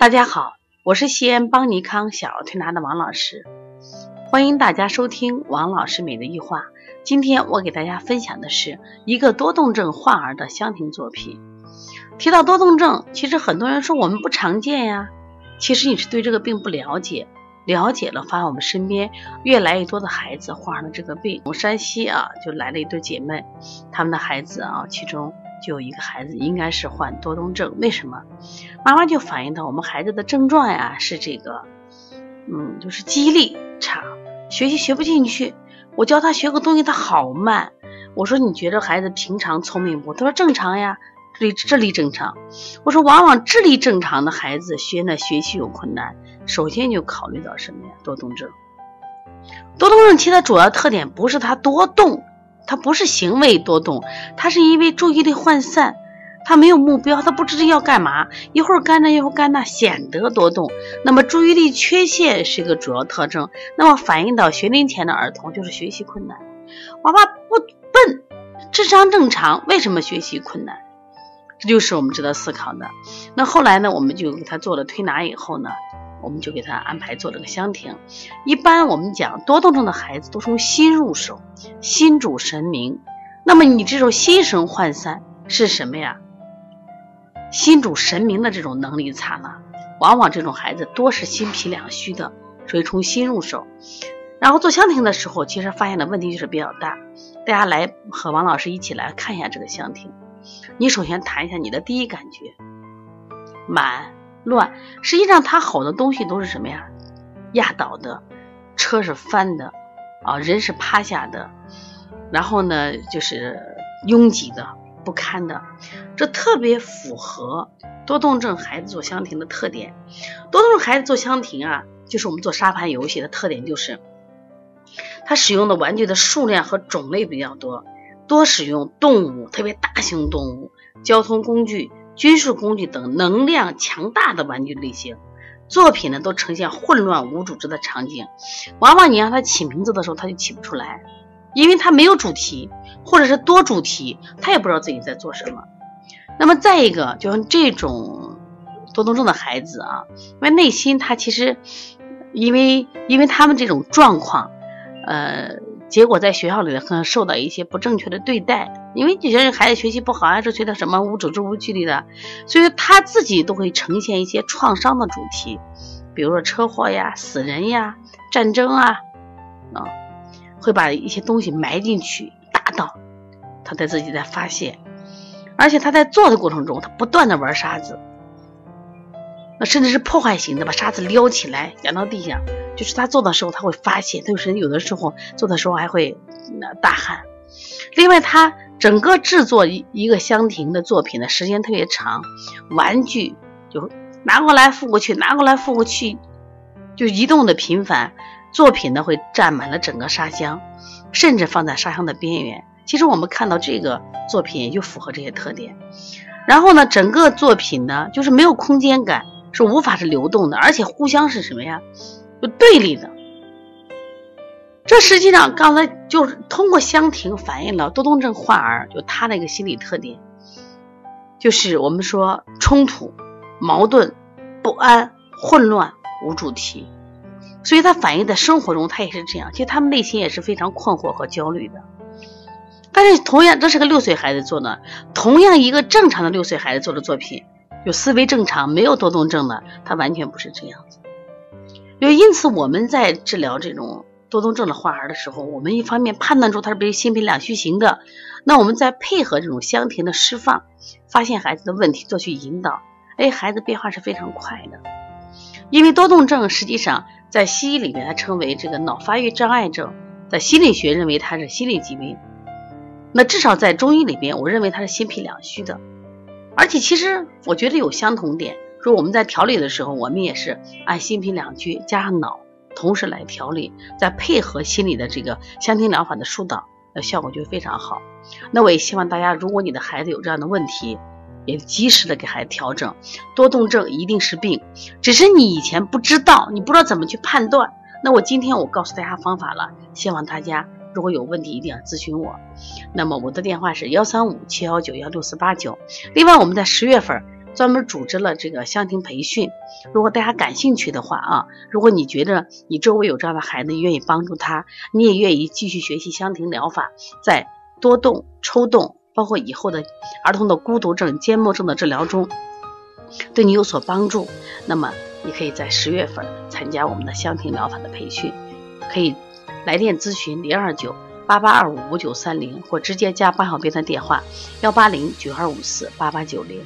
大家好，我是西安邦尼康小儿推拿的王老师，欢迎大家收听王老师美的一话。今天我给大家分享的是一个多动症患儿的香庭作品。提到多动症，其实很多人说我们不常见呀，其实你是对这个病不了解，了解了，发现我们身边越来越多的孩子患上了这个病。从山西啊，就来了一对姐妹，他们的孩子啊，其中。就有一个孩子应该是患多动症，为什么？妈妈就反映到我们孩子的症状呀，是这个，嗯，就是记忆力差，学习学不进去。我教他学个东西，他好慢。我说你觉得孩子平常聪明不？他说正常呀，智力智力正常。我说往往智力正常的孩子学呢学习有困难，首先就考虑到什么呀？多动症。多动症其实主要特点不是他多动。他不是行为多动，他是因为注意力涣散，他没有目标，他不知道要干嘛，一会儿干这一会儿干那，显得多动。那么注意力缺陷是一个主要特征，那么反映到学龄前的儿童就是学习困难。娃娃不笨，智商正常，为什么学习困难？这就是我们值得思考的。那后来呢，我们就给他做了推拿以后呢。我们就给他安排做了个香亭。一般我们讲多动症的孩子都从心入手，心主神明。那么你这种心神涣散是什么呀？心主神明的这种能力差了，往往这种孩子多是心脾两虚的，所以从心入手。然后做香亭的时候，其实发现的问题就是比较大。大家来和王老师一起来看一下这个香亭。你首先谈一下你的第一感觉，满。乱，实际上他好的东西都是什么呀？压倒的，车是翻的，啊，人是趴下的，然后呢，就是拥挤的、不堪的，这特别符合多动症孩子做香亭的特点。多动症孩子做香亭啊，就是我们做沙盘游戏的特点，就是他使用的玩具的数量和种类比较多，多使用动物，特别大型动物，交通工具。军事工具等能量强大的玩具类型作品呢，都呈现混乱无组织的场景。往往你让他起名字的时候，他就起不出来，因为他没有主题，或者是多主题，他也不知道自己在做什么。那么再一个，就像这种多动症的孩子啊，因为内心他其实，因为因为他们这种状况，呃。结果在学校里可能受到一些不正确的对待，因为就觉得孩子学习不好，还是觉得什么无组织无纪律的，所以他自己都会呈现一些创伤的主题，比如说车祸呀、死人呀、战争啊，啊，会把一些东西埋进去，打倒，他在自己在发泄，而且他在做的过程中，他不断的玩沙子。那甚至是破坏型的，把沙子撩起来扬到地上，就是他做的时候他会发泄，他有时有的时候做的时候还会大汗。另外，他整个制作一一个香亭的作品的时间特别长，玩具就拿过来覆过去，拿过来覆过去，就移动的频繁，作品呢会占满了整个沙箱，甚至放在沙箱的边缘。其实我们看到这个作品也就符合这些特点。然后呢，整个作品呢就是没有空间感。是无法是流动的，而且互相是什么呀？就对立的。这实际上刚才就是通过香亭反映了多动症患儿就他的一个心理特点，就是我们说冲突、矛盾、不安、混乱、无主题。所以他反映在生活中，他也是这样。其实他们内心也是非常困惑和焦虑的。但是同样，这是个六岁孩子做的，同样一个正常的六岁孩子做的作品。有思维正常、没有多动症的，他完全不是这样子。就因此，我们在治疗这种多动症的患儿的时候，我们一方面判断出他是不是心脾两虚型的，那我们再配合这种香甜的释放，发现孩子的问题，做去引导，哎，孩子变化是非常快的。因为多动症实际上在西医里面，它称为这个脑发育障碍症，在心理学认为它是心理疾病。那至少在中医里边，我认为它是心脾两虚的。而且其实我觉得有相同点，说我们在调理的时候，我们也是按心脾两虚加上脑同时来调理，再配合心理的这个香庭疗法的疏导，那效果就非常好。那我也希望大家，如果你的孩子有这样的问题，也及时的给孩子调整。多动症一定是病，只是你以前不知道，你不知道怎么去判断。那我今天我告诉大家方法了，希望大家。如果有问题，一定要咨询我。那么我的电话是幺三五七幺九幺六四八九。另外，我们在十月份专门组织了这个香庭培训。如果大家感兴趣的话啊，如果你觉得你周围有这样的孩子，愿意帮助他，你也愿意继续学习香庭疗法，在多动、抽动，包括以后的儿童的孤独症、缄默症的治疗中，对你有所帮助，那么你可以在十月份参加我们的香庭疗法的培训，可以来电咨询零二九八八二五五九三零，或直接加八小编的电话幺八零九二五四八八九零。